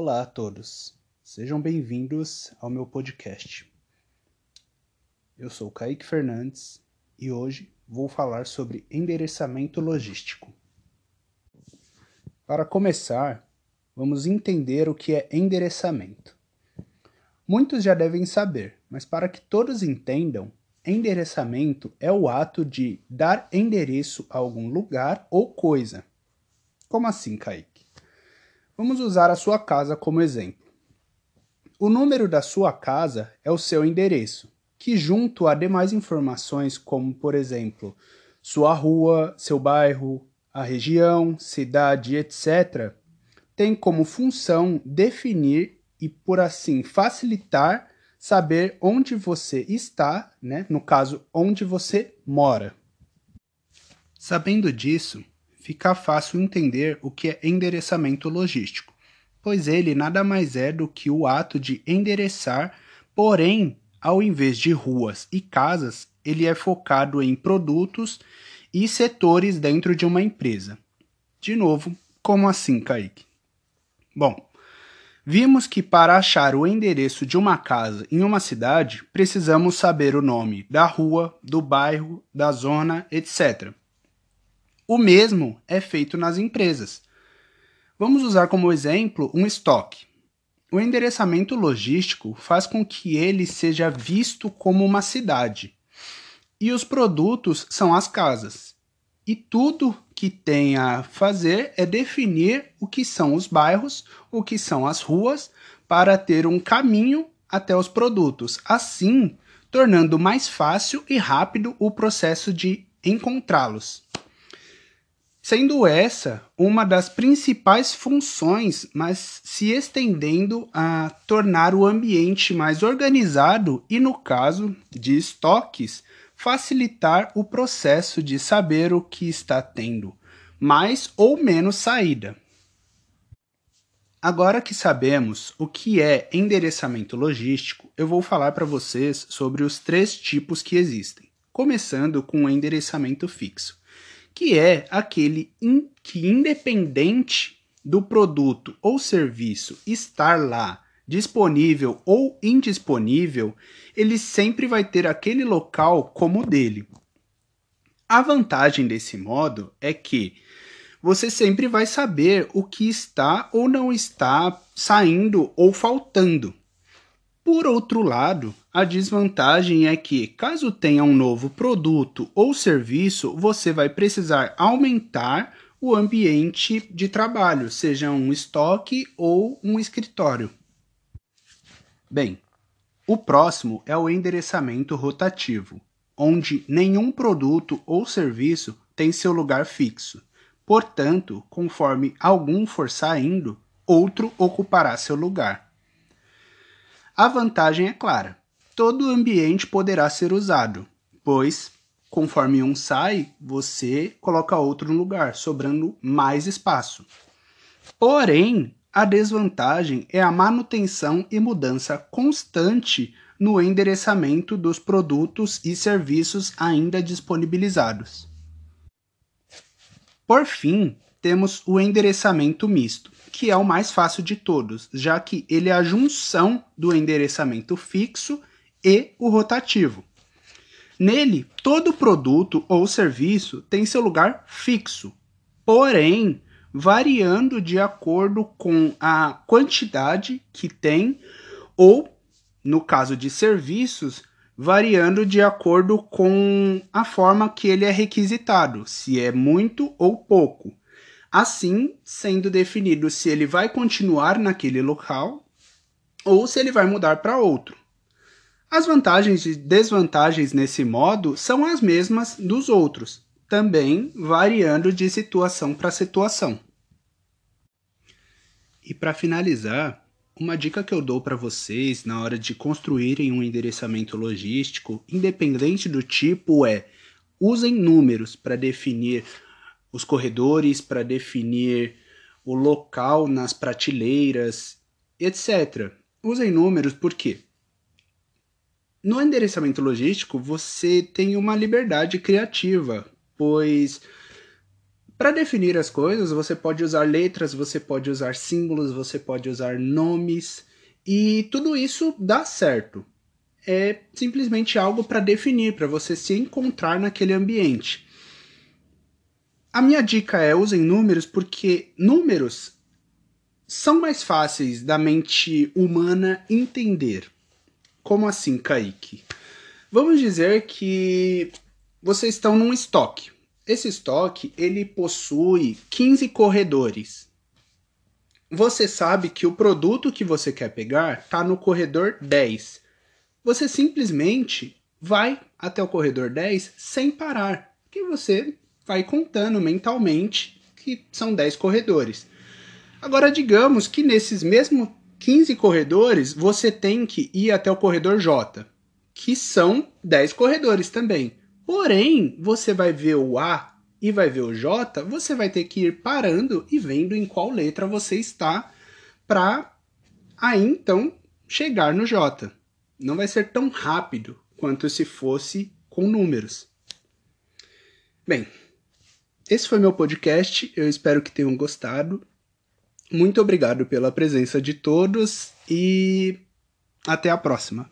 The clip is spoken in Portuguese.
Olá a todos, sejam bem-vindos ao meu podcast. Eu sou Kaique Fernandes e hoje vou falar sobre endereçamento logístico. Para começar, vamos entender o que é endereçamento. Muitos já devem saber, mas para que todos entendam, endereçamento é o ato de dar endereço a algum lugar ou coisa. Como assim, Kaique? Vamos usar a sua casa como exemplo. O número da sua casa é o seu endereço, que, junto a demais informações, como por exemplo, sua rua, seu bairro, a região, cidade, etc., tem como função definir e, por assim, facilitar saber onde você está, né? no caso, onde você mora. Sabendo disso, fica fácil entender o que é endereçamento logístico, pois ele nada mais é do que o ato de endereçar, porém, ao invés de ruas e casas, ele é focado em produtos e setores dentro de uma empresa. De novo, como assim, Kaique? Bom, vimos que para achar o endereço de uma casa em uma cidade, precisamos saber o nome da rua, do bairro, da zona, etc. O mesmo é feito nas empresas. Vamos usar como exemplo um estoque. O endereçamento logístico faz com que ele seja visto como uma cidade. E os produtos são as casas. E tudo que tem a fazer é definir o que são os bairros, o que são as ruas, para ter um caminho até os produtos, assim tornando mais fácil e rápido o processo de encontrá-los. Sendo essa uma das principais funções, mas se estendendo a tornar o ambiente mais organizado e, no caso de estoques, facilitar o processo de saber o que está tendo mais ou menos saída. Agora que sabemos o que é endereçamento logístico, eu vou falar para vocês sobre os três tipos que existem, começando com o endereçamento fixo, que é aquele in que, independente do produto ou serviço estar lá disponível ou indisponível, ele sempre vai ter aquele local como dele. A vantagem desse modo é que você sempre vai saber o que está ou não está saindo ou faltando. Por outro lado, a desvantagem é que, caso tenha um novo produto ou serviço, você vai precisar aumentar o ambiente de trabalho, seja um estoque ou um escritório. Bem, o próximo é o endereçamento rotativo, onde nenhum produto ou serviço tem seu lugar fixo. Portanto, conforme algum for saindo, outro ocupará seu lugar. A vantagem é clara: todo o ambiente poderá ser usado, pois, conforme um sai, você coloca outro no lugar, sobrando mais espaço. Porém, a desvantagem é a manutenção e mudança constante no endereçamento dos produtos e serviços ainda disponibilizados. Por fim, temos o endereçamento misto, que é o mais fácil de todos, já que ele é a junção do endereçamento fixo e o rotativo. Nele, todo produto ou serviço tem seu lugar fixo, porém variando de acordo com a quantidade que tem, ou, no caso de serviços, variando de acordo com a forma que ele é requisitado, se é muito ou pouco. Assim, sendo definido se ele vai continuar naquele local ou se ele vai mudar para outro. As vantagens e desvantagens nesse modo são as mesmas dos outros, também variando de situação para situação. E para finalizar, uma dica que eu dou para vocês na hora de construírem um endereçamento logístico, independente do tipo, é usem números para definir os corredores, para definir o local nas prateleiras, etc. Usem números porque no endereçamento logístico você tem uma liberdade criativa, pois Para definir as coisas, você pode usar letras, você pode usar símbolos, você pode usar nomes, e tudo isso dá certo. É simplesmente algo para definir, para você se encontrar naquele ambiente. A minha dica é usem números porque números são mais fáceis da mente humana entender. Como assim, Kaique? Vamos dizer que vocês estão num estoque. Esse estoque, ele possui 15 corredores. Você sabe que o produto que você quer pegar está no corredor 10. Você simplesmente vai até o corredor 10 sem parar, que você vai contando mentalmente que são 10 corredores. Agora, digamos que nesses mesmos 15 corredores, você tem que ir até o corredor J, que são 10 corredores também. Porém, você vai ver o A e vai ver o J, você vai ter que ir parando e vendo em qual letra você está para aí então chegar no J. Não vai ser tão rápido quanto se fosse com números. Bem, esse foi meu podcast. Eu espero que tenham gostado. Muito obrigado pela presença de todos e até a próxima.